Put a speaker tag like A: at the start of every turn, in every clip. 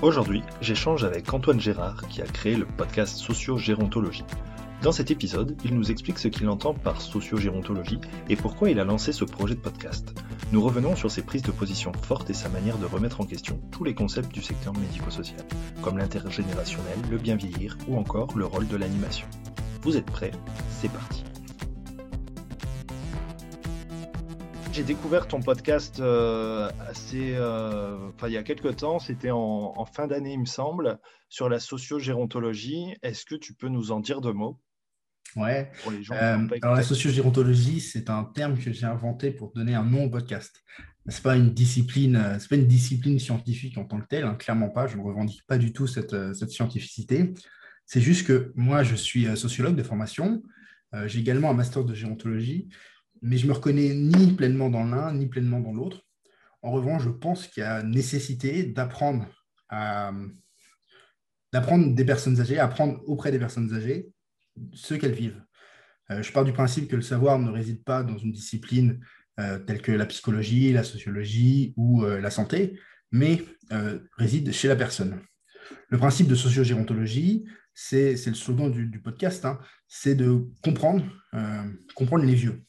A: Aujourd'hui, j'échange avec Antoine Gérard qui a créé le podcast Sociogérontologie. Dans cet épisode, il nous explique ce qu'il entend par sociogérontologie et pourquoi il a lancé ce projet de podcast. Nous revenons sur ses prises de position fortes et sa manière de remettre en question tous les concepts du secteur médico-social, comme l'intergénérationnel, le bien vieillir ou encore le rôle de l'animation. Vous êtes prêts? C'est parti J'ai découvert ton podcast euh, assez, euh, il y a quelques temps, c'était en, en, fin d'année, il me semble, sur la sociogérontologie. Est-ce que tu peux nous en dire deux mots?
B: Ouais. Euh, alors la sociogérontologie, c'est un terme que j'ai inventé pour donner un nom au podcast. C'est pas une discipline, c'est pas une discipline scientifique en tant que telle, hein, clairement pas. Je ne revendique pas du tout cette, cette scientificité. C'est juste que moi, je suis sociologue de formation. j'ai également un master de gérontologie mais je me reconnais ni pleinement dans l'un, ni pleinement dans l'autre. En revanche, je pense qu'il y a nécessité d'apprendre d'apprendre des personnes âgées, apprendre auprès des personnes âgées ce qu'elles vivent. Euh, je pars du principe que le savoir ne réside pas dans une discipline euh, telle que la psychologie, la sociologie ou euh, la santé, mais réside chez la personne. Le principe de sociogérontologie, c'est le slogan du, podcast, hein, c'est de comprendre les vieux.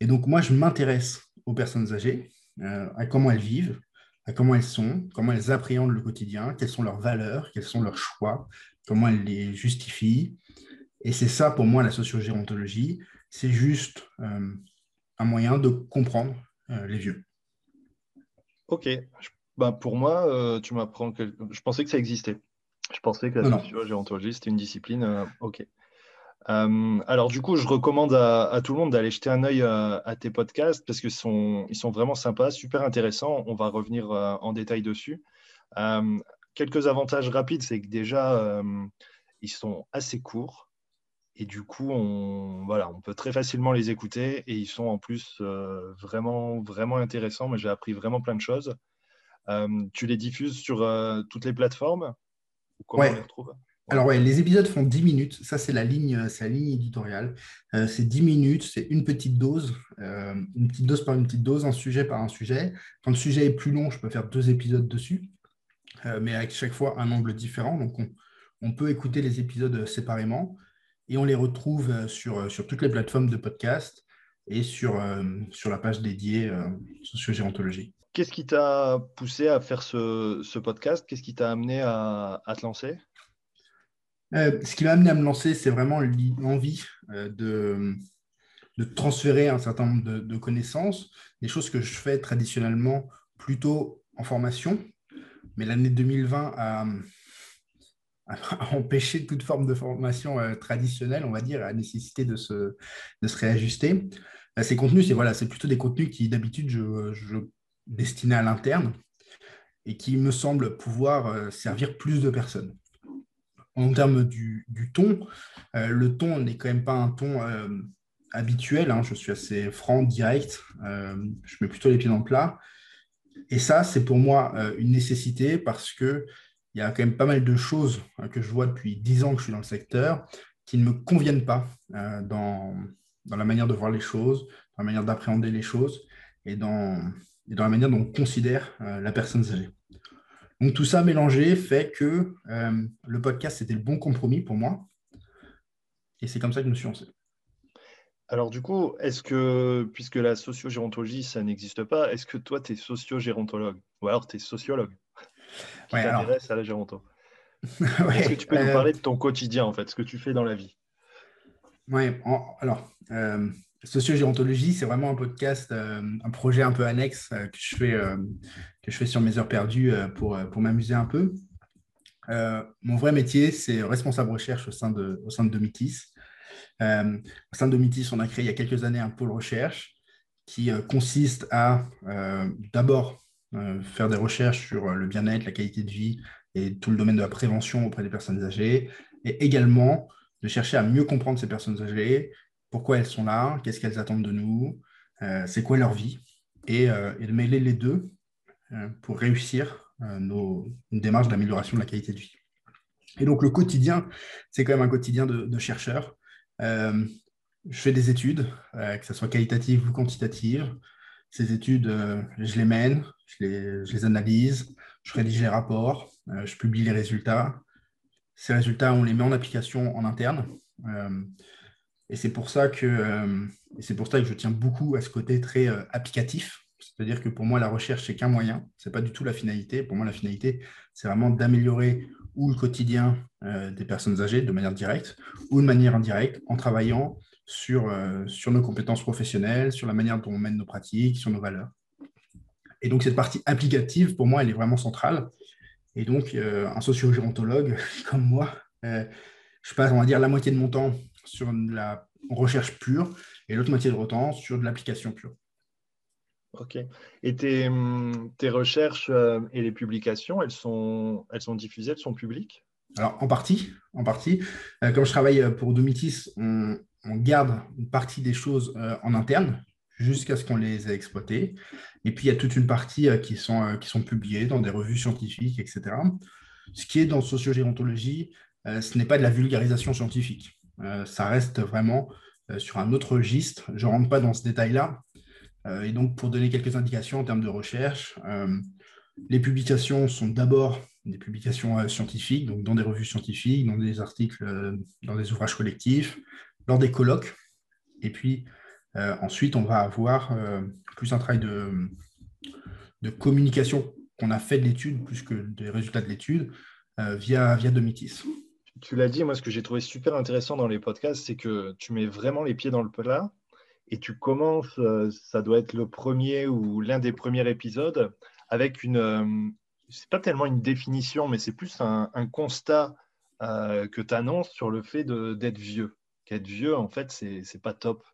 B: Et donc, moi, je m'intéresse aux personnes âgées, euh, à comment elles vivent, à comment elles sont, comment elles appréhendent le quotidien, quelles sont leurs valeurs, quels sont leurs choix, comment elles les justifient. Et c'est ça, pour moi, la sociogérontologie. C'est juste euh, un moyen de comprendre euh, les vieux.
A: Ok. Bah, pour moi, tu m'apprends que je pensais que ça existait. Je pensais que la sociogérontologie, c'était une discipline. ok. Euh, alors du coup, je recommande à, tout le monde d'aller jeter un œil euh, à, tes podcasts parce qu'ils sont, ils sont vraiment sympas, super intéressants. On va revenir euh, en détail dessus. quelques avantages rapides, c'est que déjà, ils sont assez courts et du coup, on, voilà, on peut très facilement les écouter et ils sont en plus vraiment, vraiment intéressants. Mais j'ai appris vraiment plein de choses. tu les diffuses sur toutes les plateformes
B: Comment on les retrouve? Alors ouais, les épisodes font 10 minutes, ça c'est la ligne, euh, c'est la ligne éditoriale. Euh, c'est 10 minutes, c'est une petite dose, euh, une petite dose par une petite dose, un sujet par un sujet. Quand le sujet est plus long, je peux faire deux épisodes dessus, mais avec chaque fois un angle différent. Donc on, peut écouter les épisodes séparément et on les retrouve sur, sur toutes les plateformes de podcast et sur, sur la page dédiée sociogérontologie.
A: Qu'est-ce qui t'a poussé à faire ce, podcast? Qu'est-ce qui t'a amené à te lancer?
B: Euh, ce qui m'a amené à me lancer, c'est vraiment l'envie euh, de, transférer un certain nombre de, connaissances, des choses que je fais traditionnellement plutôt en formation. Mais l'année 2020 a, empêché toute forme de formation euh, traditionnelle, on va dire, à nécessité de se, de se réajuster. ces contenus, c'est plutôt des contenus qui d'habitude je destinais à l'interne et qui me semblent pouvoir servir plus de personnes en termes du, ton, euh, le ton n'est quand même pas un ton euh, habituel. Hein. Je suis assez franc, direct. Euh, je mets plutôt les pieds dans le plat. Et ça, c'est pour moi une nécessité parce qu'il y a quand même pas mal de choses hein, que je vois depuis dix ans que je suis dans le secteur qui ne me conviennent pas dans, dans, la manière de voir les choses, dans la manière d'appréhender les choses et dans, et dans la manière dont on considère la personne âgée. Donc tout ça mélangé fait que euh, le podcast, c'était le bon compromis pour moi. Et c'est comme ça que je me suis lancé.
A: Alors du coup, est-ce que, puisque la sociogérontologie, ça n'existe pas, est-ce que toi, tu es sociogérontologue? Ou alors tu es sociologue qui ouais, t'intéresse à la géronto? Est-ce que tu peux nous euh, parler de ton quotidien, en fait, ce que tu fais dans la vie?
B: Oui, alors, euh, Sociogérontologie, c'est vraiment un podcast, euh, un projet un peu annexe que, je fais, je fais sur mes heures perdues pour, pour m'amuser un peu. mon vrai métier, c'est responsable recherche au sein de, au sein de Domitis. au sein de Domitis, on a créé il y a quelques années un pôle recherche qui consiste à d'abord faire des recherches sur le bien-être, la qualité de vie et tout le domaine de la prévention auprès des personnes âgées, et également de chercher à mieux comprendre ces personnes âgées, pourquoi elles sont là, qu'est-ce qu'elles attendent de nous, c'est quoi leur vie, et, de mêler les deux pour réussir nos, une démarche d'amélioration de la qualité de vie. Et donc le quotidien, c'est quand même un quotidien de, chercheur. Euh, je fais des études, euh, que ce soit qualitatives ou quantitatives. Ces études, euh, je les mène, je les, je les, analyse, je rédige les rapports, je publie les résultats. Ces résultats, on les met en application en interne. et c'est pour, ça que, c'est pour ça que je tiens beaucoup à ce côté très applicatif. C'est-à-dire que pour moi, la recherche, c'est qu'un moyen, ce n'est pas du tout la finalité. Pour moi, la finalité, c'est vraiment d'améliorer ou le quotidien euh, des personnes âgées de manière directe ou de manière indirecte en travaillant sur, euh, sur nos compétences professionnelles, sur la manière dont on mène nos pratiques, sur nos valeurs. Et donc, cette partie applicative, pour moi, elle est vraiment centrale. Et donc, euh, un socio-gérontologue comme moi, je passe, on va dire, la moitié de mon temps sur la recherche pure et l'autre moitié de mon temps sur de l'application pure.
A: Ok. Et tes, hum, recherches euh, et les publications, elles sont, elles sont diffusées, elles sont publiques?
B: Alors, en partie. En partie. Euh, comme je travaille euh, pour Domitis, on, garde une partie des choses en interne jusqu'à ce qu'on les ait exploitées. Et puis, il y a toute une partie qui, sont, qui sont publiées dans des revues scientifiques, etc. Ce qui est dans sociogérontologie, ce n'est pas de la vulgarisation scientifique. ça reste vraiment sur un autre registre. Je ne rentre pas dans ce détail-là, et donc, pour donner quelques indications en termes de recherche, euh, les publications sont d'abord des publications euh, scientifiques, donc dans des revues scientifiques, dans des articles, dans des ouvrages collectifs, lors des colloques. Et puis ensuite, on va avoir plus un travail de, de communication qu'on a fait de l'étude, plus que des résultats de l'étude, via, via Domitis.
A: Tu l'as dit, moi, ce que j'ai trouvé super intéressant dans les podcasts, c'est que tu mets vraiment les pieds dans le plat et tu commences, euh, ça doit être le premier ou l'un des premiers épisodes, avec une, euh, c'est pas tellement une définition, mais c'est plus un, constat euh, que tu annonces sur le fait d'être vieux. Qu'être vieux, en fait, c'est pas top.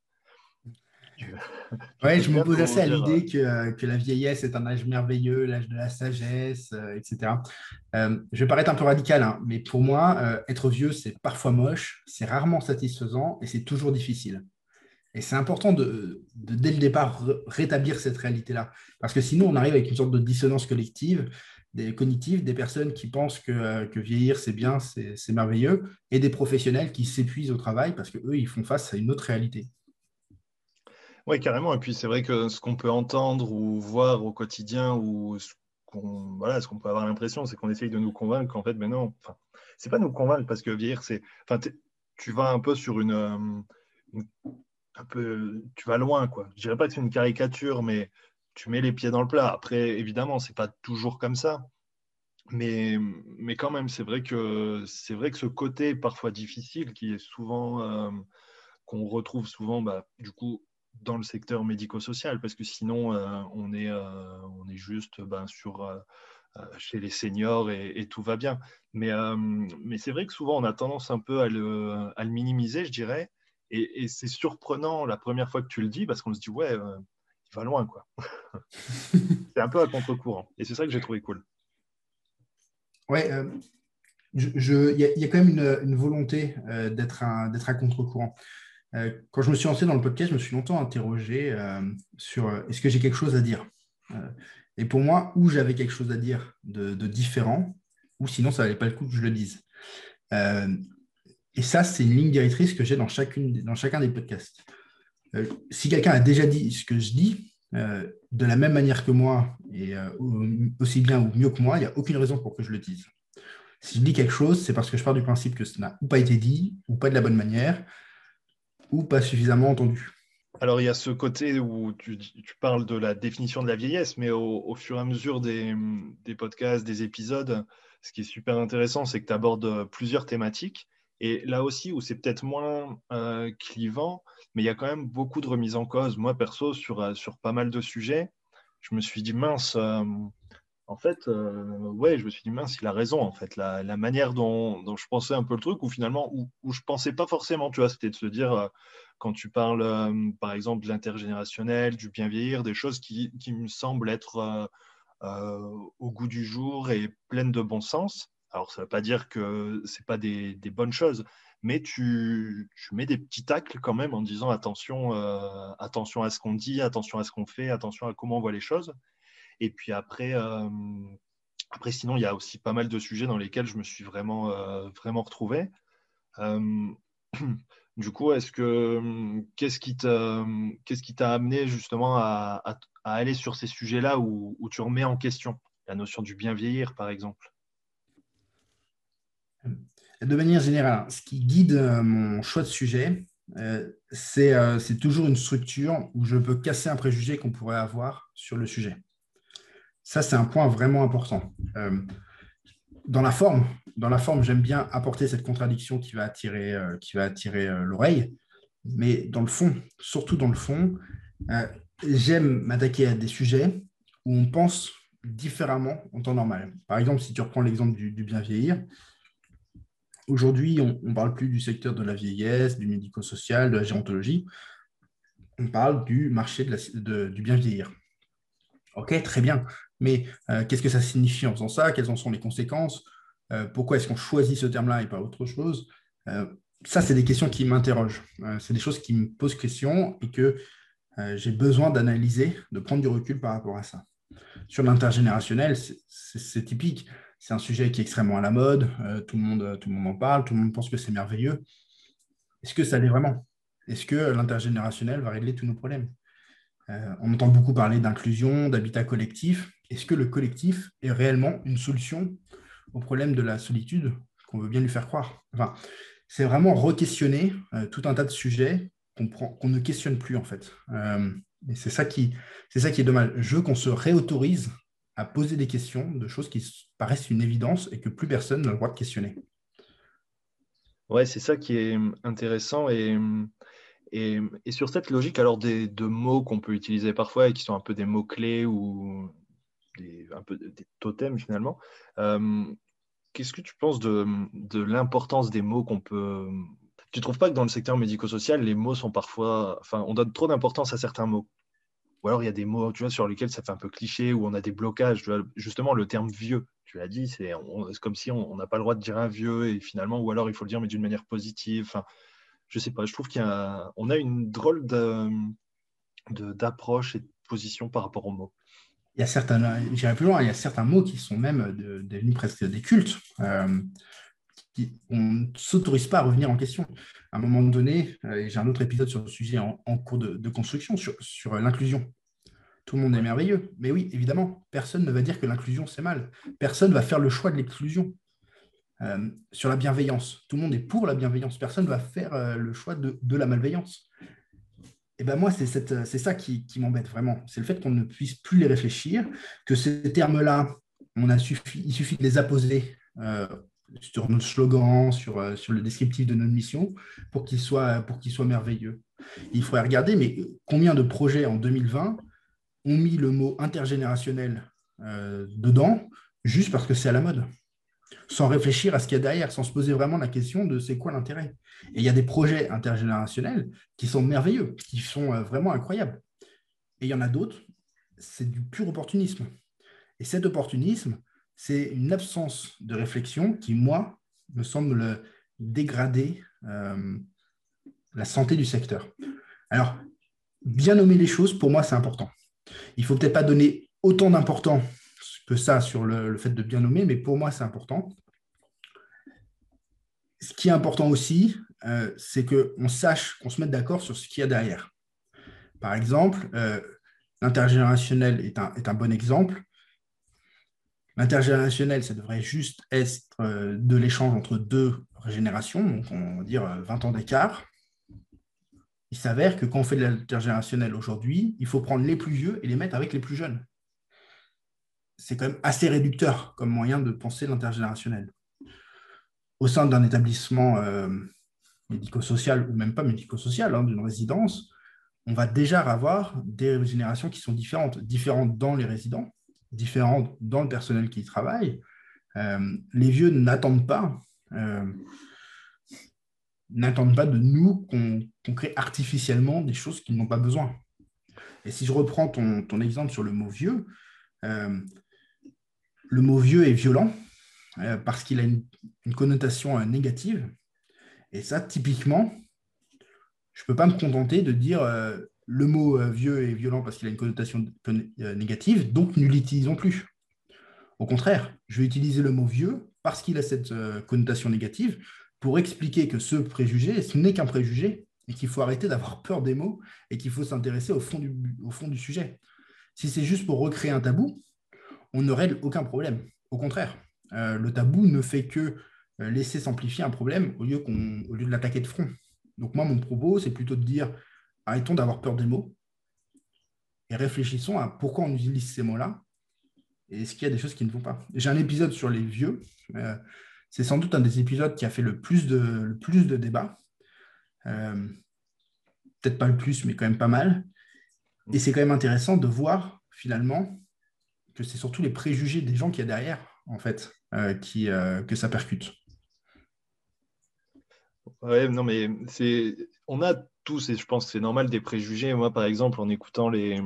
B: Oui, je me pose assez à l'idée que, que, la vieillesse est un âge merveilleux, l'âge de la sagesse, etc. je vais paraître un peu radical, hein, mais pour moi, être vieux, c'est parfois moche, c'est rarement satisfaisant et c'est toujours difficile. Et c'est important de, dès le départ, rétablir cette réalité-là. Parce que sinon, on arrive avec une sorte de dissonance collective, des cognitive, des personnes qui pensent que, euh, vieillir, c'est bien, c'est merveilleux, et des professionnels qui s'épuisent au travail parce qu'eux, ils font face à une autre réalité.
A: Oui, carrément. Et puis, c'est vrai que ce qu'on peut entendre ou voir au quotidien, ou ce qu'on peut avoir l'impression, c'est qu'on essaye de nous convaincre qu'en fait, mais non, enfin, c'est pas nous convaincre parce que vieillir, c'est. Enfin, tu vas un peu sur une euh, tu vas loin, quoi. Je dirais pas que c'est une caricature, mais tu mets les pieds dans le plat. Après, évidemment, c'est pas toujours comme ça. Mais, mais quand même, c'est vrai que c'est vrai que ce côté parfois difficile qui est souvent euh, qu'on retrouve souvent bah, du coup dans le secteur médico-social parce que sinon euh, on est euh, on est juste ben, sur chez les seniors et, tout va bien. Mais, mais c'est vrai que souvent on a tendance un peu à le, à le minimiser, je dirais. Et, c'est surprenant la première fois que tu le dis parce qu'on se dit, ouais, euh, il va loin, quoi. c'est un peu à contre-courant. Et c'est ça que j'ai trouvé cool.
B: Ouais, euh, il y, a quand même une, volonté euh, d'être un, à contre-courant. quand je me suis lancé dans le podcast, je me suis longtemps interrogé sur est-ce que j'ai quelque chose à dire? Et pour moi, où j'avais quelque chose à dire de, de différent, ou sinon ça n'allait pas le coup que je le dise. Et ça, c'est une ligne directrice que j'ai dans, dans chacun des podcasts. Euh, si quelqu'un a déjà dit ce que je dis, euh, de la même manière que moi, et euh, aussi bien ou mieux que moi, il n'y a aucune raison pour que je le dise. Si je dis quelque chose, c'est parce que je pars du principe que ça n'a ou pas été dit, ou pas de la bonne manière, ou pas suffisamment entendu.
A: Alors il y a ce côté où tu, parles de la définition de la vieillesse, mais au, fur et à mesure des, podcasts, des épisodes, ce qui est super intéressant, c'est que tu abordes plusieurs thématiques. Et là aussi, où c'est peut-être moins euh, clivant, mais il y a quand même beaucoup de remises en cause. Moi, perso, sur, euh, sur pas mal de sujets, je me suis dit, mince, euh, en fait, ouais, je me suis dit, mince, il a raison, en fait. La, la manière dont, dont, je pensais un peu le truc, ou finalement, où, où je pensais pas forcément, tu vois, c'était de se dire, quand tu parles, par exemple, de l'intergénérationnel, du bien vieillir, des choses qui, qui me semblent être au goût du jour et pleines de bon sens. Alors, ça ne veut pas dire que ce pas des, bonnes choses, mais tu, mets des petits tacles quand même en disant attention, attention à ce qu'on dit, attention à ce qu'on fait, attention à comment on voit les choses. Et puis après, après, sinon, il y a aussi pas mal de sujets dans lesquels je me suis vraiment, vraiment retrouvé. Du coup, est-ce que qu'est-ce qui t'a amené justement à, aller sur ces sujets-là où, tu remets en question la notion du bien vieillir, par exemple?
B: De manière générale, ce qui guide euh, mon choix de sujet, euh, euh, c'est toujours une structure où je peux casser un préjugé qu'on pourrait avoir sur le sujet. Ça, c'est un point vraiment important. dans la forme, dans la forme, j'aime bien apporter cette contradiction qui va attirer, qui va attirer l'oreille. Mais dans le fond, surtout dans le fond, j'aime m'attaquer à des sujets où on pense différemment en temps normal. Par exemple, si tu reprends l'exemple du, bien vieillir, aujourd'hui, on ne parle plus du secteur de la vieillesse, du médico-social, de la gérontologie. On parle du marché de du bien vieillir. Ok, très bien. Mais qu'est-ce que ça signifie en faisant ça? Quelles en sont les conséquences? Euh, pourquoi est-ce qu'on choisit ce terme-là et pas autre chose? Euh, Ça, c'est des questions qui m'interrogent. Euh, c'est des choses qui me posent question et que j'ai besoin d'analyser, de prendre du recul par rapport à ça. Sur l'intergénérationnel, c'est typique. C'est un sujet qui est extrêmement à la mode. tout, le monde, tout le monde en parle. Tout le monde pense que c'est merveilleux. Est-ce que ça l'est vraiment? Est-ce que l'intergénérationnel va régler tous nos problèmes? On entend beaucoup parler d'inclusion, d'habitat collectif. Est-ce que le collectif est réellement une solution au problème de la solitude qu'on veut bien lui faire croire? Enfin, c'est vraiment re-questionner euh, tout un tas de sujets qu'on ne questionne plus en fait. Euh, et c'est ça, ça qui est dommage. Je veux qu'on se réautorise à poser des questions de choses qui paraissent une évidence et que plus personne n'a le droit de questionner.
A: Ouais, c'est ça qui est intéressant. Et, et, sur cette logique alors des, de mots qu'on peut utiliser parfois et qui sont un peu des mots-clés ou des, un peu des totems finalement, Qu'est-ce que tu penses de, l'importance des mots qu'on peut. Tu ne trouves pas que dans le secteur médico-social, les mots sont parfois. Enfin, on donne trop d'importance à certains mots? Ou alors il y a des mots tu vois, sur lesquels ça fait un peu cliché, où on a des blocages. justement, le terme vieux, tu l'as dit, c'est comme si on n'a pas le droit de dire un vieux, et finalement, ou alors il faut le dire, mais d'une manière positive. Enfin, je sais pas, je trouve qu'on a, une drôle d'approche et de position par rapport aux mots
B: il y a certains, j'irai plus loin, il y a certains mots qui sont même devenus presque des cultes. Euh, on ne s'autorise pas à revenir en question. À un moment donné, euh, j'ai un autre épisode sur le sujet en, cours de, construction, sur, sur l'inclusion. Tout le monde est merveilleux. Mais oui, évidemment, personne ne va dire que l'inclusion, c'est mal. Personne ne va faire le choix de l'exclusion. Euh, sur la bienveillance, tout le monde est pour la bienveillance. Personne ne va faire le choix de, de la malveillance. Et ben moi, c'est ça qui, m'embête vraiment. C'est le fait qu'on ne puisse plus les réfléchir, que ces termes-là, on a suffi, il suffit de les apposer euh, sur notre slogan, sur, euh, sur le descriptif de notre mission, pour qu'ils soient, soient merveilleux. il faudrait regarder, mais combien de projets en 2020 ont mis le mot intergénérationnel euh, dedans, juste parce que c'est à la mode? Sans réfléchir à ce qu'il y a derrière, sans se poser vraiment la question de c'est quoi l'intérêt. Et il y a des projets intergénérationnels qui sont merveilleux, qui sont euh, vraiment incroyables. Et il y en a d'autres, c'est du pur opportunisme. Et cet opportunisme, c'est une absence de réflexion qui, moi, me semble dégrader euh, la santé du secteur. Alors, bien nommer les choses, pour moi, c'est important. Il ne faut peut-être pas donner autant d'importance que ça sur le, fait de bien nommer, mais pour moi, c'est important. Ce qui est important aussi, euh, c'est qu'on sache, qu'on se mette d'accord sur ce qu'il y a derrière. Par exemple, euh, l'intergénérationnel est un, est un, bon exemple. L'intergénérationnel, ça devrait juste être euh, de l'échange entre deux générations, donc on va dire 20 ans d'écart. Il s'avère que quand on fait de l'intergénérationnel aujourd'hui, il faut prendre les plus vieux et les mettre avec les plus jeunes c'est quand même assez réducteur comme moyen de penser l'intergénérationnel. Au sein d'un établissement euh, médico-social ou même pas médico-social, hein, d'une résidence, on va déjà avoir des générations qui sont différentes, différentes dans les résidents, différentes dans le personnel qui travaille. Euh, les vieux n'attendent pas, euh, n'attendent pas de nous qu'on crée artificiellement des choses qu'ils n'ont pas besoin. Et si je reprends ton, exemple sur le mot vieux, le mot vieux est violent euh, parce qu'il a une, connotation euh, négative. Et ça, typiquement, je ne peux pas me contenter de dire euh, le mot vieux est violent parce qu'il a une connotation négative, donc ne l'utilisons plus. Au contraire, je vais utiliser le mot vieux parce qu'il a cette connotation négative pour expliquer que ce préjugé, ce n'est qu'un préjugé et qu'il faut arrêter d'avoir peur des mots et qu'il faut s'intéresser au, fond du, sujet. Si c'est juste pour recréer un tabou, on ne règle aucun problème. Au contraire, euh, le tabou ne fait que euh, laisser s'amplifier un problème au lieu, au lieu de l'attaquer de front. Donc moi, mon propos, c'est plutôt de dire, arrêtons d'avoir peur des mots et réfléchissons à pourquoi on utilise ces mots-là et est-ce qu'il y a des choses qui ne vont pas. J'ai un épisode sur les vieux. Euh, c'est sans doute un des épisodes qui a fait le plus de, plus de débats. Peut-être pas le plus, mais quand même pas mal. Et c'est quand même intéressant de voir finalement que c'est surtout les préjugés des gens qui y a derrière, en fait, euh, qui, euh, que ça percute.
A: Ouais, non, mais c'est, on a tous, et je pense que c'est normal, des préjugés. Moi, par exemple, en écoutant les,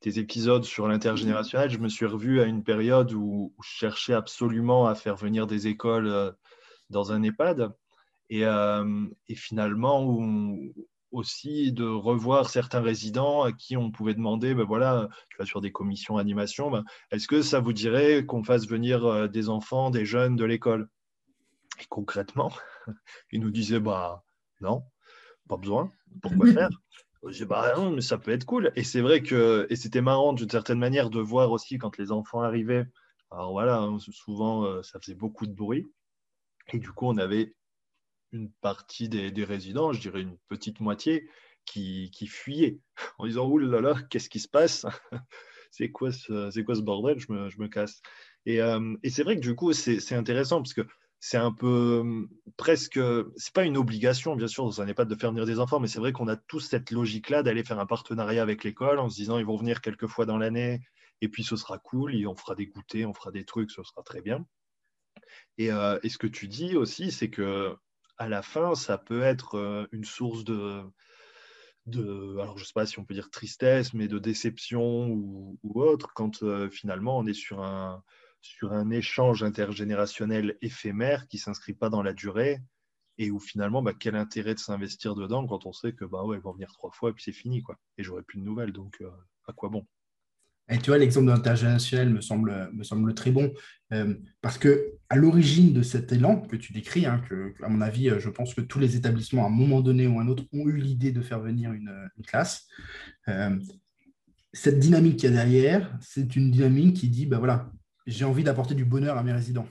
A: tes épisodes sur l'intergénérationnel, je me suis revu à une période où, je cherchais absolument à faire venir des écoles euh, dans un EHPAD. Et, et finalement, aussi de revoir certains résidents à qui on pouvait demander, ben voilà, tu vas sur des commissions animation, ben, est-ce que ça vous dirait qu'on fasse venir euh, des enfants, des jeunes de l'école? Et concrètement, ils nous disaient, bah non, pas besoin, pourquoi faire? Je bah non, mais ça peut être cool. Et c'est vrai que, et c'était marrant d'une certaine manière de voir aussi quand les enfants arrivaient, alors voilà, hein, souvent euh, ça faisait beaucoup de bruit. Et du coup, on avait une partie des, résidents, je dirais une petite moitié, qui, qui fuyaient en disant Ouh là là, qu'est-ce qui se passe? C'est quoi, ce, quoi ce bordel? Je me, je me casse. Et, euh, et c'est vrai que du coup, c'est intéressant parce que c'est un peu presque, c'est pas une obligation, bien sûr, ça n'est pas de faire venir des enfants, mais c'est vrai qu'on a tous cette logique-là d'aller faire un partenariat avec l'école en se disant ils vont venir quelques fois dans l'année et puis ce sera cool, on fera des goûters, on fera des trucs, ce sera très bien. Et, euh, et ce que tu dis aussi, c'est que à la fin, ça peut être euh, une source de, alors je sais pas si on peut dire tristesse, mais de déception ou, autre, quand euh, finalement on est sur un, sur un échange intergénérationnel éphémère qui ne s'inscrit pas dans la durée et où finalement, bah, quel intérêt de s'investir dedans quand on sait que bah ouais, ils vont venir trois fois et puis c'est fini, quoi. Et j'aurai plus de nouvelles, donc euh, à quoi bon?
B: Et tu vois, l'exemple de l'intergénérationnel me semble, me semble très bon, euh, parce que à l'origine de cet élan que tu décris, hein, que, à mon avis, euh, je pense que tous les établissements, à un moment donné ou à un autre, ont eu l'idée de faire venir une, classe. Cette dynamique qu'il y a derrière, c'est une dynamique qui dit, ben voilà, j'ai envie d'apporter du bonheur à mes résidents,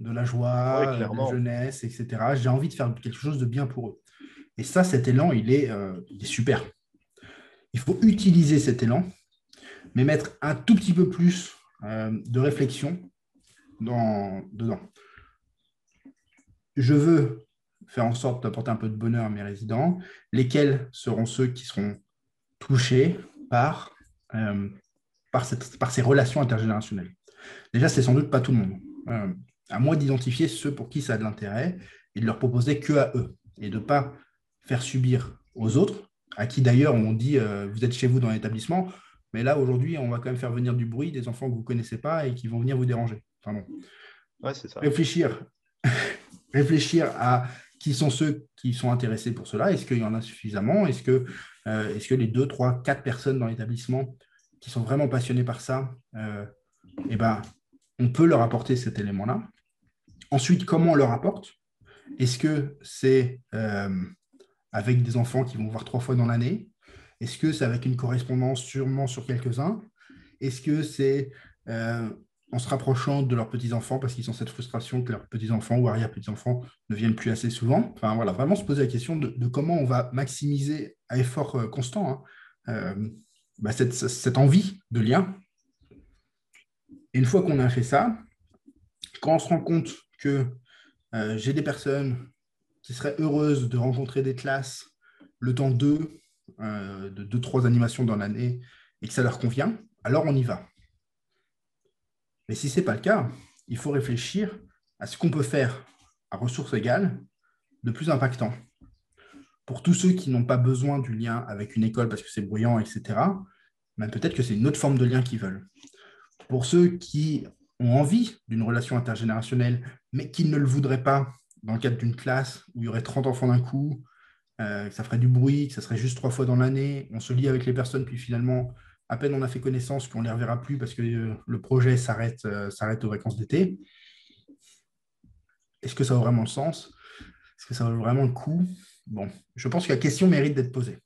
B: de la joie, de la jeunesse, etc. J'ai envie de faire quelque chose de bien pour eux. Et ça, cet élan, il est, il est super. Il faut utiliser cet élan mais mettre un tout petit peu plus euh, de réflexion dans, dedans. Je veux faire en sorte d'apporter un peu de bonheur à mes résidents, lesquels seront ceux qui seront touchés par, euh, par, cette, par, ces relations intergénérationnelles? Déjà, c'est sans doute pas tout le monde. Euh, à moi d'identifier ceux pour qui ça a de l'intérêt et de leur proposer que à eux et de ne pas faire subir aux autres, à qui d'ailleurs on dit vous êtes chez vous dans l'établissement, mais là, aujourd'hui, on va quand même faire venir du bruit des enfants que vous ne connaissez pas et qui vont venir vous déranger.
A: c'est ça.
B: Réfléchir. Réfléchir à qui sont ceux qui sont intéressés pour cela. Est-ce qu'il y en a suffisamment? Est-ce que, euh, est que les deux, trois, quatre personnes dans l'établissement qui sont vraiment passionnées par ça, euh, eh ben, on peut leur apporter cet élément-là. Ensuite, comment on leur apporte? Est-ce que c'est euh, avec des enfants qui vont voir trois fois dans l'année? Est-ce que c'est avec une correspondance sûrement sur quelques-uns? Est-ce que c'est euh, en se rapprochant de leurs petits-enfants parce qu'ils ont cette frustration que leurs petits-enfants ou arrière-petits-enfants ne viennent plus assez souvent? Enfin voilà, vraiment se poser la question de, comment on va maximiser à effort euh, constant hein, bah, cette, envie de lien. Et une fois qu'on a fait ça, quand on se rend compte que j'ai des personnes qui seraient heureuses de rencontrer des classes le temps d'eux euh, de deux, trois animations dans l'année et que ça leur convient, alors on y va. Mais si ce n'est pas le cas, il faut réfléchir à ce qu'on peut faire à ressources égales de plus impactant. Pour tous ceux qui n'ont pas besoin du lien avec une école parce que c'est bruyant, etc., ben peut-être que c'est une autre forme de lien qu'ils veulent. Pour ceux qui ont envie d'une relation intergénérationnelle, mais qui ne le voudraient pas dans le cadre d'une classe où il y aurait 30 enfants d'un coup, euh, que ça ferait du bruit, que ça serait juste trois fois dans l'année, on se lie avec les personnes, puis finalement, à peine on a fait connaissance qu'on ne les reverra plus parce que euh, le projet s'arrête s'arrête aux vacances d'été. Est-ce que ça a vraiment le sens? Est-ce que ça vaut vraiment le coup? Bon, je pense que la question mérite d'être posée.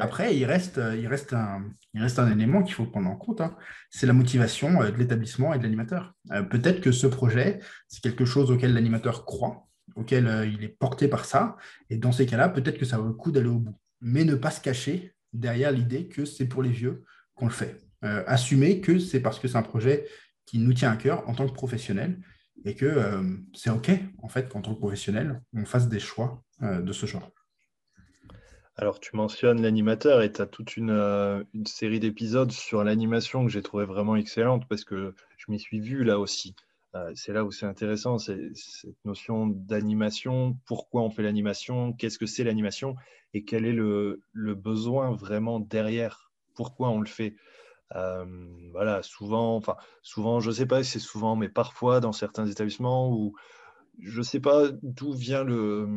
B: Après, il reste, euh, il, reste un, il reste un élément qu'il faut prendre en compte, hein. c'est la motivation euh, de l'établissement et de l'animateur. Euh, peut-être que ce projet, c'est quelque chose auquel l'animateur croit, auquel il est porté par ça, et dans ces cas-là, peut-être que ça vaut le coup d'aller au bout. Mais ne pas se cacher derrière l'idée que c'est pour les vieux qu'on le fait. assumer que c'est parce que c'est un projet qui nous tient à cœur en tant que professionnel et que c'est OK, en fait, qu'en tant que professionnel, on fasse des choix de ce genre.
A: Alors, tu mentionnes l'animateur et tu as toute euh, une, série d'épisodes sur l'animation que j'ai trouvé vraiment excellente parce que je m'y suis vu là aussi. Euh, c'est là où c'est intéressant, c'est cette notion d'animation, pourquoi on fait l'animation, qu'est-ce que c'est l'animation? Et quel est le, besoin vraiment derrière, pourquoi on le fait? Euh, voilà, souvent, enfin, souvent, je ne sais pas si c'est souvent, mais parfois dans certains établissements où je ne sais pas d'où vient le,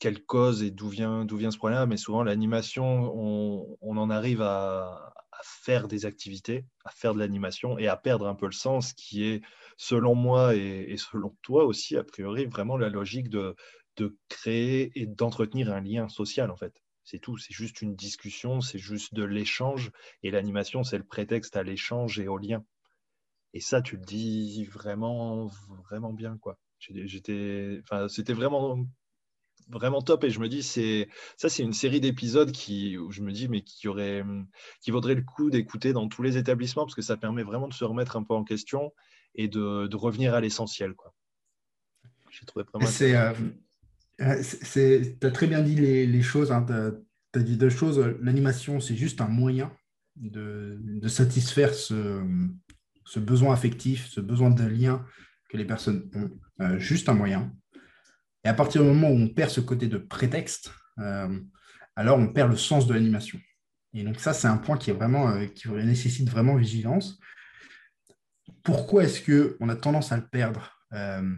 A: quelle cause et d'où vient, d'où vient ce problème, mais souvent l'animation, on, en arrive à, faire des activités, à faire de l'animation et à perdre un peu le sens qui est, selon moi et, selon toi aussi, a priori, vraiment la logique de, de créer et d'entretenir un lien social en fait. C'est tout, c'est juste une discussion, c'est juste de l'échange et l'animation, c'est le prétexte à l'échange et au lien. Et ça, tu le dis vraiment, vraiment bien, quoi. J'étais, enfin, c'était vraiment vraiment top et je me dis c'est ça c'est une série d'épisodes qui où je me dis mais qui aurait qui vaudrait le coup d'écouter dans tous les établissements parce que ça permet vraiment de se remettre un peu en question et de, de revenir à l'essentiel quoi.
B: J'ai trouvé vraiment c'est euh, euh, tu as très bien dit les, les choses hein, tu as, dit deux choses. L'animation c'est juste un moyen de, de satisfaire ce, ce, besoin affectif ce besoin de lien que les personnes ont. Euh, juste un moyen et à partir du moment où on perd ce côté de prétexte, euh, alors on perd le sens de l'animation. Et donc ça, c'est un point qui, est vraiment, euh, qui nécessite vraiment vigilance. Pourquoi est-ce qu'on a tendance à le perdre euh,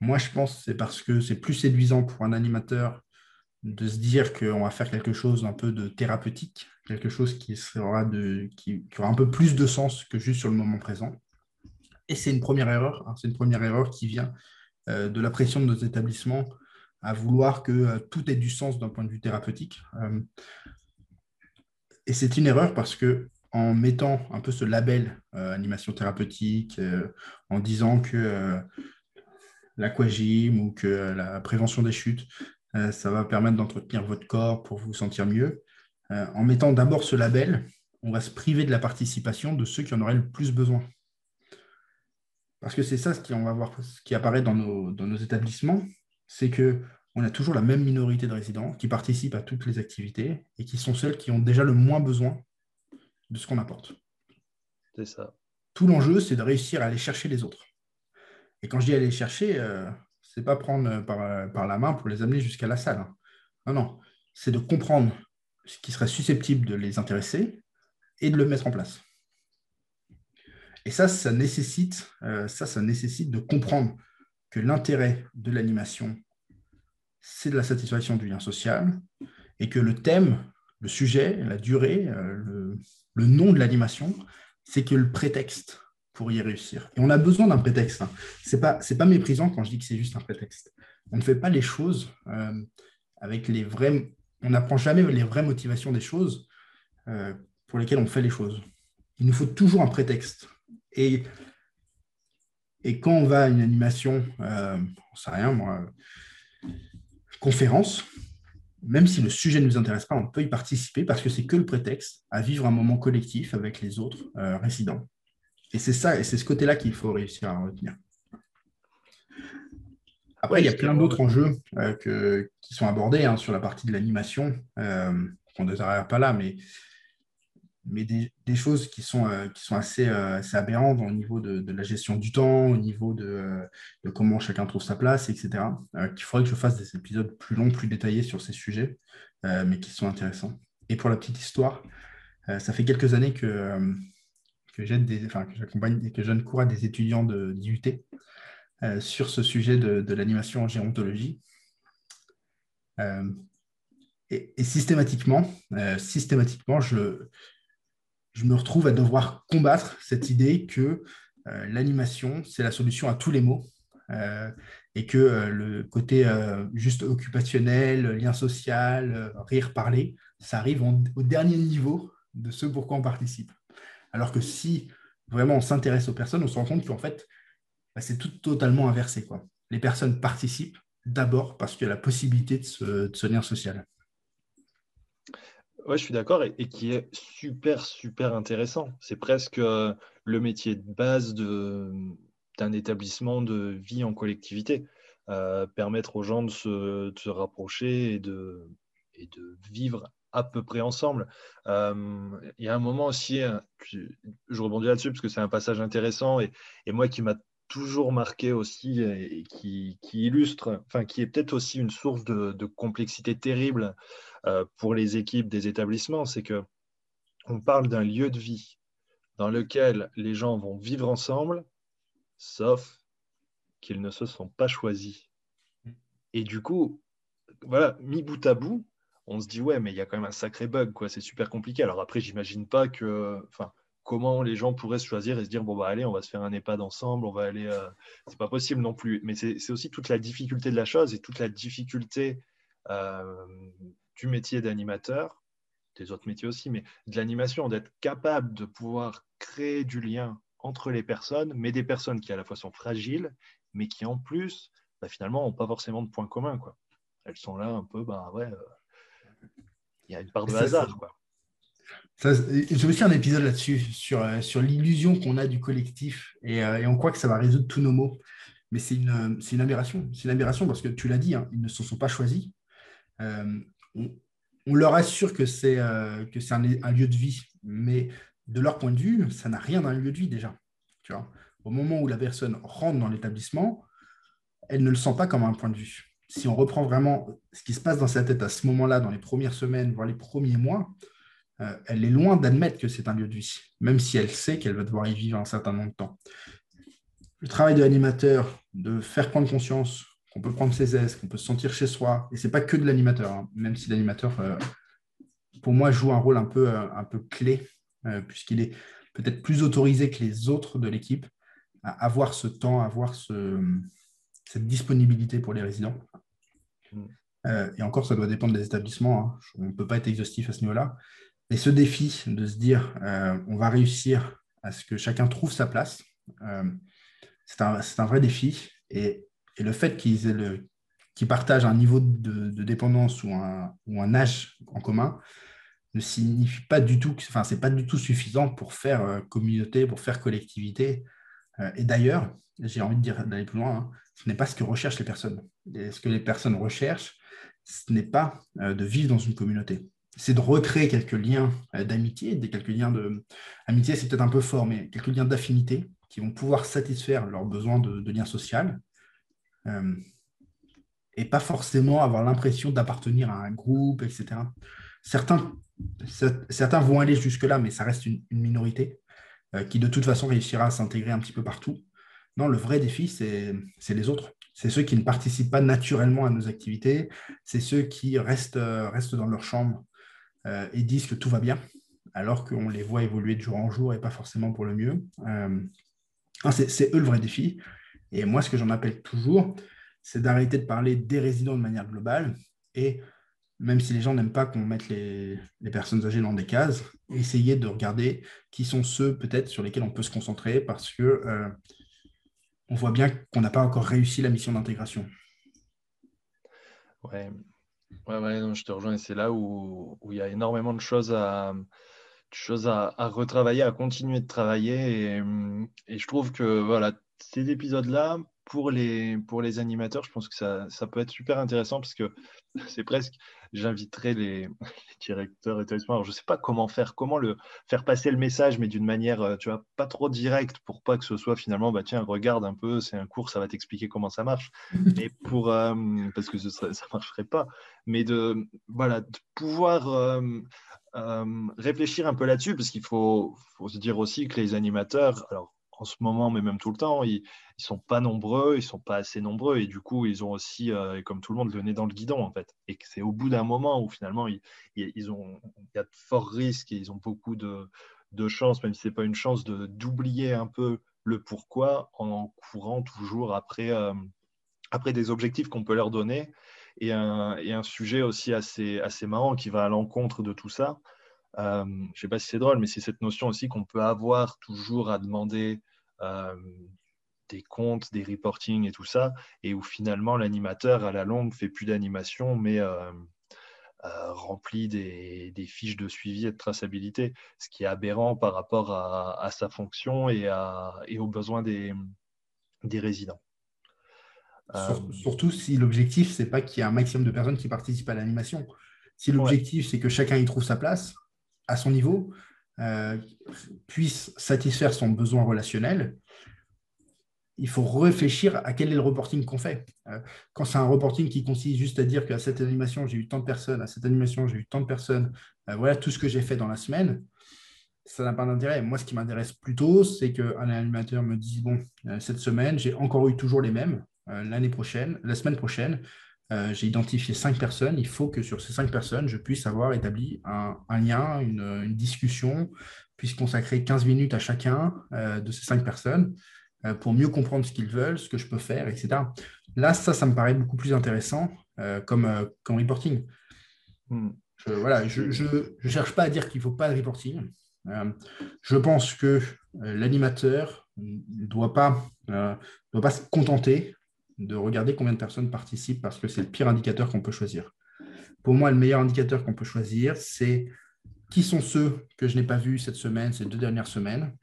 B: Moi, je pense que c'est parce que c'est plus séduisant pour un animateur de se dire qu'on va faire quelque chose un peu de thérapeutique, quelque chose qui, sera de, qui, aura un peu plus de sens que juste sur le moment présent. Et c'est une première erreur, hein. c'est une première erreur qui vient de la pression de nos établissements à vouloir que euh, tout ait du sens d'un point de vue thérapeutique. Euh, et c'est une erreur parce que en mettant un peu ce label animation thérapeutique, en disant que l'aquagym ou que la prévention des chutes, ça va permettre d'entretenir votre corps pour vous sentir mieux. en mettant d'abord ce label, on va se priver de la participation de ceux qui en auraient le plus besoin. Parce que c'est ça ce qui, on va voir, ce qui apparaît dans nos, dans nos établissements, c'est qu'on a toujours la même minorité de résidents qui participent à toutes les activités et qui sont celles qui ont déjà le moins besoin de ce qu'on apporte.
A: C'est ça.
B: Tout l'enjeu, c'est de réussir à aller chercher les autres. Et quand je dis aller chercher, euh, ce n'est pas prendre par, par, la main pour les amener jusqu'à la salle. Hein. Non, non. C'est de comprendre ce qui serait susceptible de les intéresser et de le mettre en place. Et ça, ça nécessite, euh, ça, ça nécessite de comprendre que l'intérêt de l'animation, c'est de la satisfaction du lien social, et que le thème, le sujet, la durée, euh, le, nom de l'animation, c'est que le prétexte pour y réussir. Et on a besoin d'un prétexte. Hein. Ce n'est pas, pas méprisant quand je dis que c'est juste un prétexte. On ne fait pas les choses euh, avec les vrais... On n'apprend jamais les vraies motivations des choses pour lesquelles on fait les choses. Il nous faut toujours un prétexte. Et, quand on va à une animation, euh, on sait rien, moi, conférence, même si le sujet ne nous intéresse pas, on peut y participer parce que c'est que le prétexte à vivre un moment collectif avec les autres euh, résidents. Et c'est ça, et c'est ce côté-là qu'il faut réussir à retenir. Après, il y a plein d'autres enjeux euh, qui sont abordés hein, sur la partie de l'animation. Euh, on ne les pas là, mais mais des, choses qui sont, euh, qui sont assez, euh, assez, aberrantes au niveau de, la gestion du temps, au niveau de, de comment chacun trouve sa place, etc. Euh, qu'il faudrait que je fasse des épisodes plus longs, plus détaillés sur ces sujets, mais qui sont intéressants. Et pour la petite histoire, ça fait quelques années que, que j'aide des, enfin, que j'accompagne et que je donne cours à des étudiants d'IUT euh, sur ce sujet de, l'animation en gérontologie. Euh, et, systématiquement, euh, systématiquement je, je me retrouve à devoir combattre cette idée que l'animation, c'est la solution à tous les maux. et que le côté juste occupationnel, lien social, rire, parler, ça arrive au dernier niveau de ce pourquoi on participe. Alors que si vraiment on s'intéresse aux personnes, on se rend compte qu'en fait, bah, c'est tout totalement inversé. Quoi. Les personnes participent d'abord parce qu'il y a la possibilité de ce, lien social.
A: Oui, je suis d'accord et, qui est super, super intéressant. C'est presque euh, le métier de base d'un établissement de vie en collectivité. Euh, permettre aux gens de se, rapprocher et de, et de vivre à peu près ensemble. Euh, il y a un moment aussi, hein, je rebondis là-dessus parce que c'est un passage intéressant et, moi qui m'a toujours marqué aussi et qui, illustre, enfin qui est peut-être aussi une source de, complexité terrible euh, pour les équipes des établissements, c'est que on parle d'un lieu de vie dans lequel les gens vont vivre ensemble, sauf qu'ils ne se sont pas choisis. Et du coup, voilà, mis bout à bout, on se dit ouais, mais il y a quand même un sacré bug, quoi. C'est super compliqué. Alors après, j'imagine pas que, enfin, comment les gens pourraient se choisir et se dire bon bah allez, on va se faire un EHPAD ensemble, on va aller. Euh, c'est pas possible non plus. Mais c'est aussi toute la difficulté de la chose et toute la difficulté euh, du métier d'animateur, des autres métiers aussi, mais de l'animation, d'être capable de pouvoir créer du lien entre les personnes, mais des personnes qui à la fois sont fragiles, mais qui en plus, bah, finalement, n'ont pas forcément de points communs. Quoi. Elles sont là un peu, bah ouais, euh, il y a une part de hasard. Quoi.
B: J'ai aussi un épisode là-dessus, sur, euh, sur l'illusion qu'on a du collectif euh, et, on croit que ça va résoudre tous nos maux. Mais c'est une, une, aberration. C'est une aberration parce que tu l'as dit, hein, ils ne se sont pas choisis. Euh, on, leur assure que c'est que c'est un, un, lieu de vie, mais de leur point de vue, ça n'a rien d'un lieu de vie déjà. Tu vois Au moment où la personne rentre dans l'établissement, elle ne le sent pas comme un point de vue si on reprend vraiment ce qui se passe dans sa tête à ce moment-là, dans les premières semaines, voire les premiers mois, euh, elle est loin d'admettre que c'est un lieu de vie, même si elle sait qu'elle va devoir y vivre un certain nombre de temps. Le travail de l'animateur, de faire prendre conscience qu'on peut prendre ses aises, qu'on peut se sentir chez soi, et ce n'est pas que de l'animateur, hein, même si l'animateur, euh, pour moi, joue un rôle un peu, euh, un peu clé, puisqu'il est peut-être plus autorisé que les autres de l'équipe à avoir ce temps, à avoir cette disponibilité pour les résidents. Euh, et encore, ça doit dépendre des établissements. Hein. On ne peut pas être exhaustif à ce niveau-là. Mais ce défi de se dire, euh, on va réussir à ce que chacun trouve sa place, euh, c'est un, vrai défi. Et, le fait qu'ils partagent un niveau de, dépendance ou un, âge en commun ne signifie pas du tout, enfin, c'est pas du tout suffisant pour faire communauté, pour faire collectivité. et d'ailleurs, j'ai envie de dire d'aller plus loin, hein, ce n'est pas ce que recherchent les personnes. ce que les personnes recherchent, ce n'est pas euh, de vivre dans une communauté. C'est de recréer quelques liens euh, d'amitié, des quelques liens de amitié, c'est peut-être un peu fort, mais quelques liens d'affinité qui vont pouvoir satisfaire leurs besoins de, lien social. Euh, et pas forcément avoir l'impression d'appartenir à un groupe, etc. Certains, vont aller jusque-là, mais ça reste une, minorité qui de toute façon réussira à s'intégrer un petit peu partout. Non, le vrai défi, c'est les autres. C'est ceux qui ne participent pas naturellement à nos activités. C'est ceux qui restent, euh, restent dans leur chambre euh, et disent que tout va bien, alors qu'on les voit évoluer de jour en jour et pas forcément pour le mieux. Euh, c'est eux le vrai défi. Et moi, ce que j'en appelle toujours, c'est d'arrêter de parler des résidents de manière globale et même si les gens n'aiment pas qu'on mette les, personnes âgées dans des cases, essayer de regarder qui sont ceux peut-être sur lesquels on peut se concentrer parce que on voit bien qu'on n'a pas encore réussi la mission d'intégration.
A: Ouais, ouais, je te rejoins. C'est là où, il y a énormément de choses à, choses à, retravailler, à continuer de travailler. Et, je trouve que voilà, ces épisodes-là, pour les, pour les animateurs, je pense que ça, ça peut être super intéressant parce que c'est presque, j'inviterai les, directeurs établissements. Alors, je ne sais pas comment faire, comment le faire passer le message, mais d'une manière, euh, tu vois, pas trop directe pour pas que ce soit finalement, bah tiens, regarde un peu, c'est un cours, ça va t'expliquer comment ça marche. Mais pour, euh, parce que ce ça marcherait pas, mais de, voilà, de pouvoir euh, réfléchir un peu là-dessus, parce qu'il faut, faut, se dire aussi que les animateurs, alors en ce moment, mais même tout le temps, ils ne sont pas nombreux, ils ne sont pas assez nombreux, et du coup, ils ont aussi, euh, comme tout le monde, le nez dans le guidon, en fait. Et c'est au bout d'un moment où finalement, il y a de forts risques et ils ont beaucoup de, de chances, même si ce n'est pas une chance, d'oublier un peu le pourquoi en courant toujours après, euh, après des objectifs qu'on peut leur donner. Et un, et un, sujet aussi assez, assez marrant qui va à l'encontre de tout ça, euh, je ne sais pas si c'est drôle, mais c'est cette notion aussi qu'on peut avoir toujours à demander euh, des comptes, des reporting et tout ça, et où finalement l'animateur à la longue fait plus d'animation, mais euh, remplit des, fiches de suivi et de traçabilité, ce qui est aberrant par rapport à, sa fonction et, aux besoins des, résidents.
B: Surtout si l'objectif, c'est pas qu'il y ait un maximum de personnes qui participent à l'animation. Si l'objectif, c'est que chacun y trouve sa place, à son niveau, euh, puisse satisfaire son besoin relationnel, il faut réfléchir à quel est le reporting qu'on fait. Euh, quand c'est un reporting qui consiste juste à dire qu'à cette animation, j'ai eu tant de personnes, à cette animation, j'ai eu tant de personnes, euh, voilà tout ce que j'ai fait dans la semaine, ça n'a pas d'intérêt. Moi, ce qui m'intéresse plutôt, c'est qu'un animateur me dise, bon, cette semaine, j'ai encore eu toujours les mêmes. L'année prochaine, la semaine prochaine, euh, j'ai identifié cinq personnes. Il faut que sur ces cinq personnes, je puisse avoir établi un, lien, une, discussion, puisse consacrer 15 minutes à chacun euh, de ces cinq personnes euh, pour mieux comprendre ce qu'ils veulent, ce que je peux faire, etc. Là, ça, ça me paraît beaucoup plus intéressant comme, comme reporting. Hmm. Je, voilà, je ne cherche pas à dire qu'il ne faut pas de reporting. je pense que l'animateur ne doit pas, doit pas se contenter de regarder combien de personnes participent parce que c'est le pire indicateur qu'on peut choisir. Pour moi, le meilleur indicateur qu'on peut choisir, c'est qui sont ceux que je n'ai pas vus cette semaine, ces deux dernières semaines,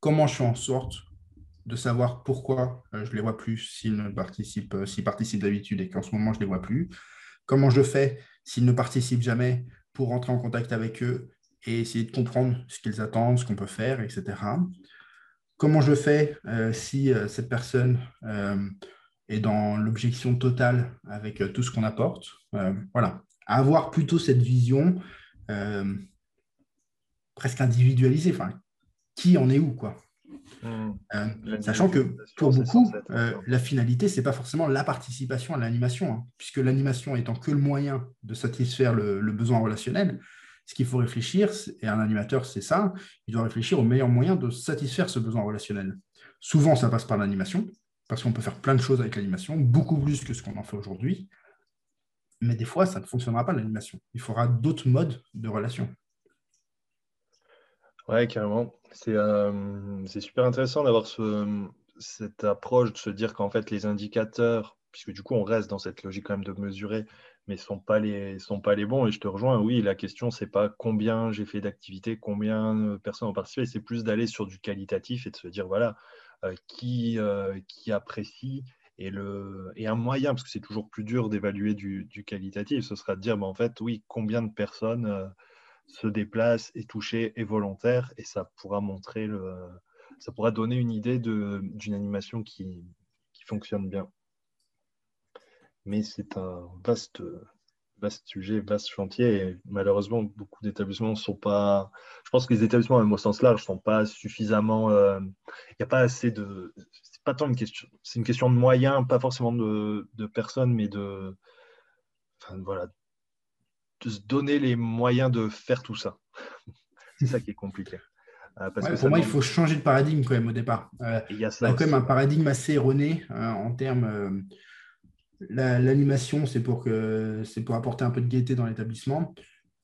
B: comment je fais en sorte de savoir pourquoi euh, je ne les vois plus s'ils participent, euh, s'ils participent d'habitude et qu'en ce moment je ne les vois plus, comment je fais s'ils ne participent jamais pour rentrer en contact avec eux et essayer de comprendre ce qu'ils attendent, ce qu'on peut faire, etc comment je fais euh, si euh, cette personne euh, est dans l'objection totale avec tout ce qu'on apporte. voilà, avoir plutôt cette vision presque individualisée. Enfin, qui en est où, quoi. Mmh. sachant que pour beaucoup, la finalité, ce n'est pas forcément la participation à l'animation, hein, puisque l'animation étant que le moyen de satisfaire le besoin relationnel, ce qu'il faut réfléchir, et un animateur, c'est ça, il doit réfléchir au meilleur moyen de satisfaire ce besoin relationnel. Souvent, ça passe par l'animation, parce qu'on peut faire plein de choses avec l'animation, beaucoup plus que ce qu'on en fait aujourd'hui. Mais des fois, ça ne fonctionnera pas l'animation. Il faudra d'autres modes de relation.
A: Ouais, carrément. C'est euh, super intéressant d'avoir ce, cette approche de se dire qu'en fait, les indicateurs, puisque du coup, on reste dans cette logique quand même de mesurer mais sont, pas les, sont pas les bons. Et je te rejoins, oui, la question, c'est pas combien j'ai fait d'activités, combien de personnes ont participé, c'est plus d'aller sur du qualitatif et de se dire, voilà, euh, qui, euh, qui apprécie. Et, le, et un moyen, parce que c'est toujours plus dur d'évaluer du, du, qualitatif, ce sera de dire, bah, en fait, oui, combien de personnes euh, se déplacent et touchées et volontaires, et ça pourra montrer le, ça pourra donner une idée d'une animation qui, qui fonctionne bien mais c'est un vaste, vaste sujet, vaste chantier. Et malheureusement, beaucoup d'établissements ne sont pas. Je pense que les établissements, même au sens large, ne sont pas suffisamment. Euh, il n'y a pas assez de. C'est pas tant une question. C'est une question de moyens, pas forcément de, de personnes, mais de. Enfin, voilà. De se donner les moyens de faire tout ça. c'est ça qui est compliqué.
B: Euh, parce que pour moi, il faut changer de paradigme quand même au départ. Euh, il y a, quand même un paradigme assez erroné en termes L'animation, c'est pour, pour apporter un peu de gaieté dans l'établissement.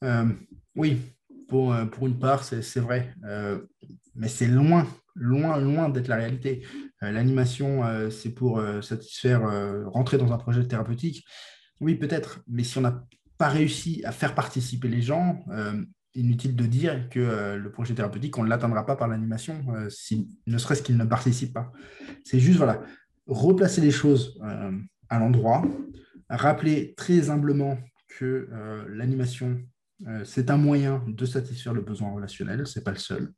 B: Euh, oui, pour, euh, pour, une part, c'est vrai, euh, mais c'est loin, loin, loin d'être la réalité. L'animation, c'est pour satisfaire, rentrer dans un projet thérapeutique. Oui, peut-être, mais si on n'a pas réussi à faire participer les gens, inutile de dire que le projet thérapeutique, on ne l'atteindra pas par l'animation, si, ne serait-ce qu'il ne participe pas. C'est juste, voilà, replacer les choses à l'endroit. Rappeler très humblement que euh, l'animation, euh, c'est un moyen de satisfaire le besoin relationnel, ce n'est pas le seul,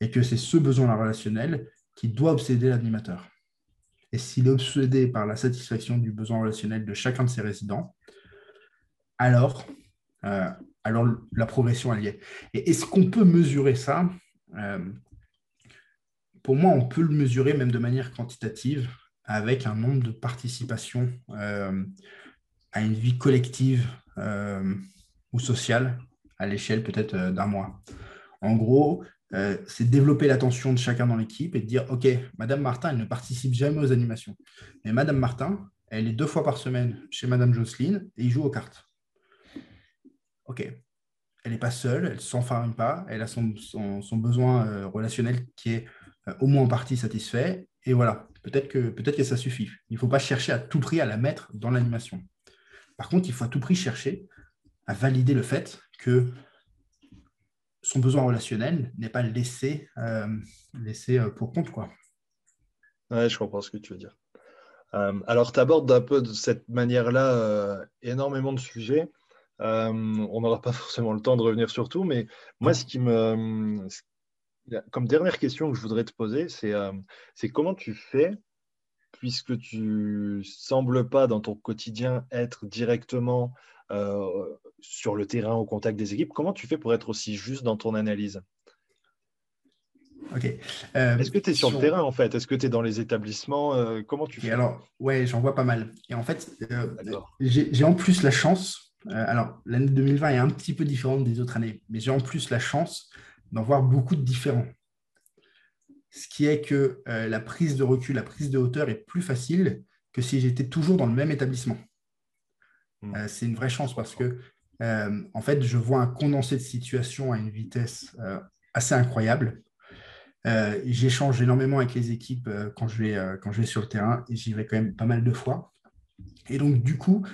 B: et que c'est ce besoin relationnel qui doit obséder l'animateur. Et s'il est obsédé par la satisfaction du besoin relationnel de chacun de ses résidents, alors, euh, alors la progression elle y est. Et est-ce qu'on peut mesurer ça? Pour moi, on peut le mesurer même de manière quantitative avec un nombre de participations à une vie collective ou sociale à l'échelle peut-être d'un mois. En gros, euh, c'est développer l'attention de chacun dans l'équipe et de dire, OK, Madame Martin, elle ne participe jamais aux animations. Mais Madame Martin, elle est deux fois par semaine chez Madame Jocelyne et il joue aux cartes. OK. Elle n'est pas seule, elle ne s'enfarme pas, elle a son, besoin euh, relationnel qui est euh, au moins en partie satisfait. Et voilà, peut-être que, peut que ça suffit. Il ne faut pas chercher à tout prix à la mettre dans l'animation. Par contre, il faut à tout prix chercher à valider le fait que son besoin relationnel n'est pas laissé, euh, laissé euh, pour compte. Quoi.
A: Ouais, je comprends ce que tu veux dire. Euh, alors, tu abordes un peu de cette manière-là énormément de sujets. on n'aura pas forcément le temps de revenir sur tout, mais moi, ce qui me. Comme dernière question que je voudrais te poser, c'est c'est comment tu fais, puisque tu sembles pas dans ton quotidien être directement sur le terrain au contact des équipes. Comment tu fais pour être aussi juste dans ton analyse?
B: Ok.
A: Est-ce que tu es sur, le terrain en fait? Est-ce que tu es dans les établissements euh, Comment tu fais?
B: Alors, ouais, j'en vois pas mal. Et en fait, euh, j'ai en plus la chance. Euh, alors, l'année 2020 est un petit peu différente des autres années, mais j'ai en plus la chance d'en voir beaucoup de différents. Ce qui est que la prise de recul, la prise de hauteur est plus facile que si j'étais toujours dans le même établissement. Hmm. C'est une vraie chance parce que euh, en fait, je vois un condensé de situation à une vitesse euh, assez incroyable. Euh, j'échange énormément avec les équipes quand, je vais, quand je vais sur le terrain et j'y vais quand même pas mal de fois. Et donc, du coup,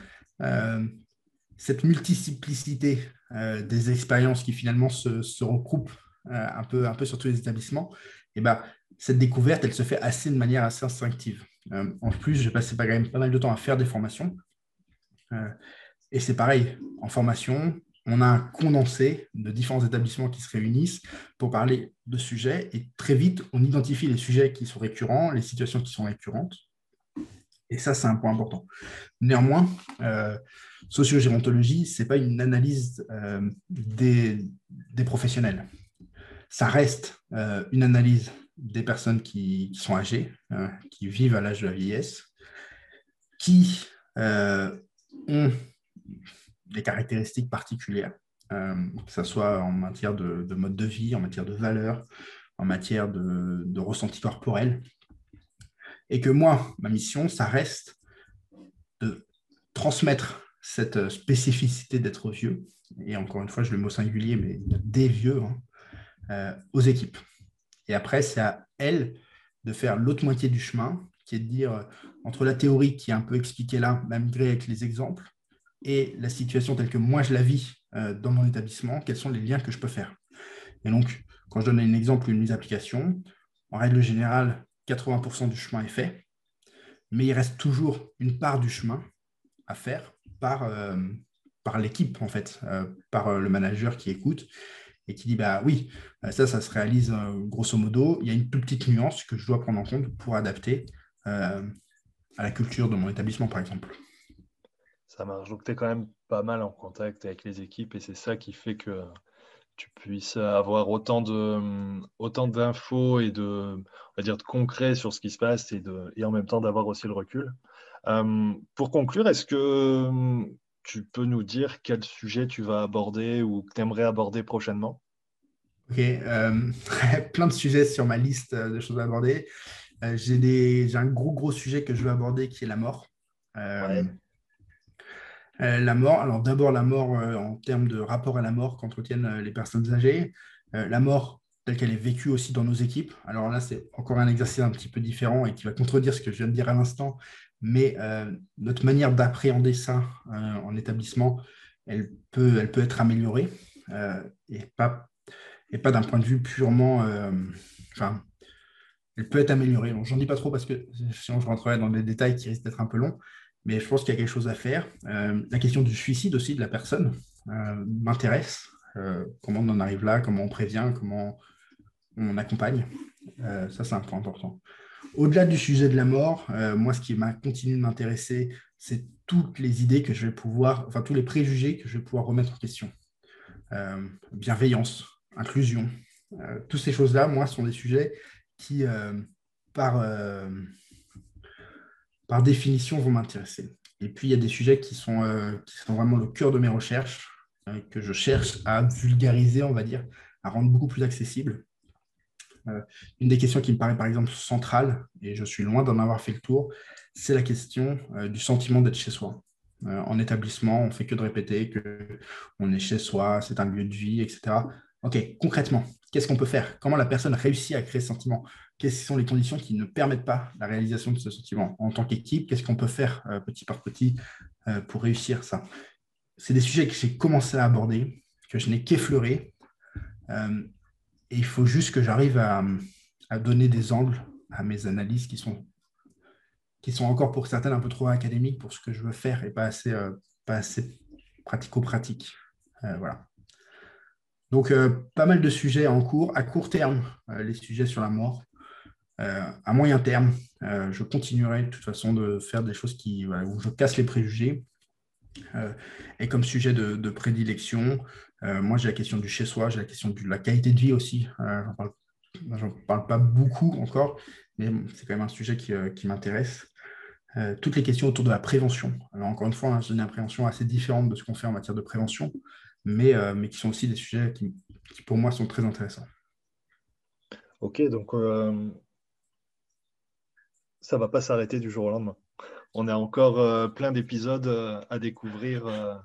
B: cette multiplicité des expériences qui finalement se, regroupent un, peu, un peu sur tous les établissements, et ben, cette découverte, elle se fait assez de manière assez instinctive. en plus, j'ai passé quand même pas mal de temps à faire des formations. Et c'est pareil, en formation, on a un condensé de différents établissements qui se réunissent pour parler de sujets et très vite, on identifie les sujets qui sont récurrents, les situations qui sont récurrentes. Et ça, c'est un point important. Néanmoins, euh, sociogérontologie, ce n'est pas une analyse euh, des, professionnels. Ça reste euh, une analyse des personnes qui, sont âgées, hein, qui vivent à l'âge de la vieillesse, qui euh, ont des caractéristiques particulières, euh, que ce soit en matière de, mode de vie, en matière de valeur, en matière de, ressenti corporel. Et que moi, ma mission, ça reste de transmettre cette spécificité d'être vieux, et encore une fois, je le mot singulier, mais des vieux, hein, euh, aux équipes. Et après, c'est à elles de faire l'autre moitié du chemin, qui est de dire, entre la théorie qui est un peu expliquée là, malgré avec les exemples, et la situation telle que moi je la vis euh, dans mon établissement, quels sont les liens que je peux faire. Et donc, quand je donne un exemple, une mise application, en règle générale, 80% du chemin est fait, mais il reste toujours une part du chemin à faire par, euh, par l'équipe, en fait, euh, par le manager qui écoute et qui dit bah oui, ça, ça se réalise grosso modo. Il y a une toute petite nuance que je dois prendre en compte pour adapter à la culture de mon établissement, par exemple.
A: Ça marche. Donc, tu es quand même pas mal en contact avec les équipes et c'est ça qui fait que tu puisses avoir autant de autant d'infos et de on va dire de concret sur ce qui se passe et, de, et en même temps d'avoir aussi le recul. Euh, pour conclure, est-ce que tu peux nous dire quel sujet tu vas aborder ou que tu aimerais aborder prochainement?
B: Ok, euh, plein de sujets sur ma liste de choses à aborder. Euh, j'ai un gros gros sujet que je veux aborder qui est la mort. Euh, la mort, alors d'abord la mort euh, en termes de rapport à la mort qu'entretiennent euh, les personnes âgées, la mort telle qu'elle est vécue aussi dans nos équipes. Alors là, c'est encore un exercice un petit peu différent et qui va contredire ce que je viens de dire à l'instant, mais notre manière d'appréhender ça en établissement, elle peut, elle peut être améliorée et pas, et pas d'un point de vue purement... enfin, elle peut être améliorée. J'en dis pas trop parce que sinon je rentrerai dans des détails qui risquent d'être un peu longs mais je pense qu'il y a quelque chose à faire. Euh, la question du suicide aussi de la personne euh, m'intéresse. Euh, comment on en arrive là, comment on prévient, comment on accompagne. Ça, c'est un point important. Au-delà du sujet de la mort, moi, ce qui m'a continué de m'intéresser, c'est toutes les idées que je vais pouvoir, enfin, tous les préjugés que je vais pouvoir remettre en question. bienveillance, inclusion. toutes ces choses-là, moi, sont des sujets qui, par, par définition, vont m'intéresser. Et puis, il y a des sujets qui sont, qui sont vraiment le cœur de mes recherches, que je cherche à vulgariser, on va dire, à rendre beaucoup plus accessible. Euh, une des questions qui me paraît par exemple centrale, et je suis loin d'en avoir fait le tour, c'est la question euh, du sentiment d'être chez soi. Euh, en établissement, on fait que de répéter qu'on est chez soi, c'est un lieu de vie, etc. Ok, concrètement, qu'est-ce qu'on peut faire? Comment la personne réussit à créer ce sentiment? Quelles sont les conditions qui ne permettent pas la réalisation de ce sentiment? En tant qu'équipe, qu'est-ce qu'on peut faire petit par petit pour réussir ça? C'est des sujets que j'ai commencé à aborder, que je n'ai qu'effleuré, et il faut juste que j'arrive à, donner des angles à mes analyses qui sont, encore pour certaines un peu trop académiques pour ce que je veux faire et pas assez, euh, pratico-pratique. Euh, voilà. Donc, pas mal de sujets en cours. À court terme, les sujets sur la mort. à moyen terme, je continuerai de toute façon de faire des choses qui, où je casse les préjugés. Et comme sujet de, prédilection, euh, moi, j'ai la question du chez-soi, j'ai la question de la qualité de vie aussi. Euh, j'en parle, pas beaucoup encore, mais c'est quand même un sujet qui, euh, m'intéresse. toutes les questions autour de la prévention. Alors, encore une fois, hein, j'ai une prévention assez différente de ce qu'on fait en matière de prévention, mais, mais qui sont aussi des sujets qui, pour moi, sont très intéressants.
A: Ok, donc ça ne va pas s'arrêter du jour au lendemain. On a encore plein d'épisodes à découvrir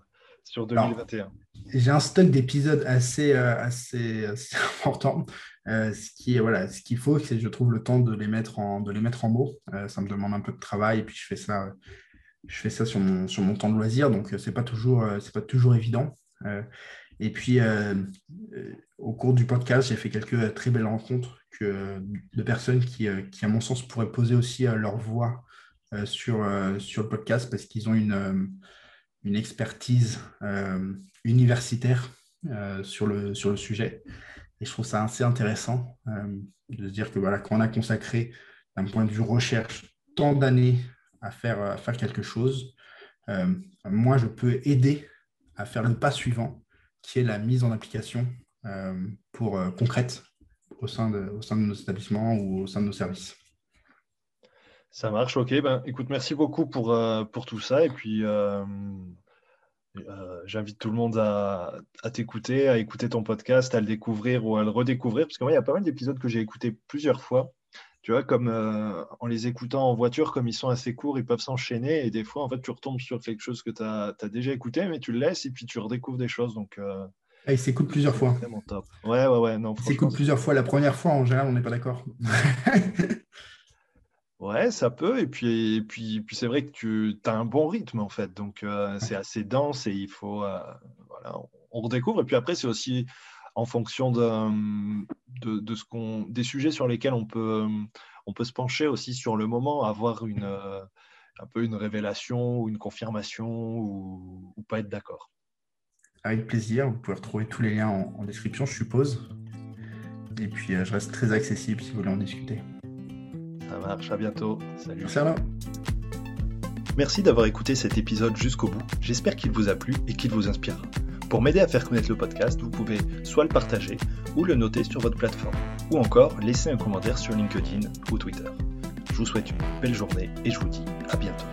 A: sur 2021
B: J'ai un stock d'épisodes assez, euh, assez, important. Euh, ce qui voilà, ce qu'il faut, c'est que je trouve le temps de les mettre en, de les mettre en mots. Euh, ça me demande un peu de travail et puis je fais ça, je fais ça sur mon, sur mon temps de loisir, donc c'est pas toujours, c'est pas toujours évident. et puis au cours du podcast, j'ai fait quelques très belles rencontres que, de personnes qui, qui, à mon sens, pourraient poser aussi leur voix sur, sur le podcast parce qu'ils ont une une expertise euh, universitaire euh, sur, le, sur le sujet. Et je trouve ça assez intéressant euh, de se dire que voilà, quand on a consacré d'un point de vue recherche tant d'années à faire, à faire quelque chose, moi, je peux aider à faire le pas suivant, qui est la mise en application pour, concrète au sein, de, au sein de nos établissements ou au sein de nos services.
A: Ça marche, ok. Ben, écoute, merci beaucoup pour, euh, pour tout ça. Et puis, euh, euh, j'invite tout le monde à, t'écouter, à écouter ton podcast, à le découvrir ou à le redécouvrir. Parce que moi, il y a pas mal d'épisodes que j'ai écoutés plusieurs fois. Tu vois, comme en les écoutant en voiture, comme ils sont assez courts, ils peuvent s'enchaîner. Et des fois, en fait, tu retombes sur quelque chose que tu as, déjà écouté, mais tu le laisses et puis tu redécouvres des choses. Donc,
B: ah, il s'écoute plusieurs fois.
A: Vraiment top. Ouais, ouais, ouais. Non,
B: il s'écoute plusieurs fois. La première fois, en général, on n'est pas d'accord.
A: Ouais, ça peut. Et puis, puis, puis c'est vrai que tu as un bon rythme, en fait. Donc, euh, c'est assez dense et il faut. Euh, voilà, on redécouvre. Et puis après, c'est aussi en fonction de, de, ce qu'on, des sujets sur lesquels on peut, on peut se pencher aussi sur le moment, avoir une, un peu une révélation ou une confirmation ou, pas être d'accord.
B: Avec plaisir. Vous pouvez retrouver tous les liens en, en description, je suppose. Et puis, euh, je reste très accessible si vous voulez en discuter.
A: Ça marche, à bientôt. Salut.
B: Salut.
A: Merci d'avoir écouté cet épisode jusqu'au bout. J'espère qu'il vous a plu et qu'il vous inspirera. Pour m'aider à faire connaître le podcast, vous pouvez soit le partager ou le noter sur votre plateforme, ou encore laisser un commentaire sur LinkedIn ou Twitter. Je vous souhaite une belle journée et je vous dis à bientôt.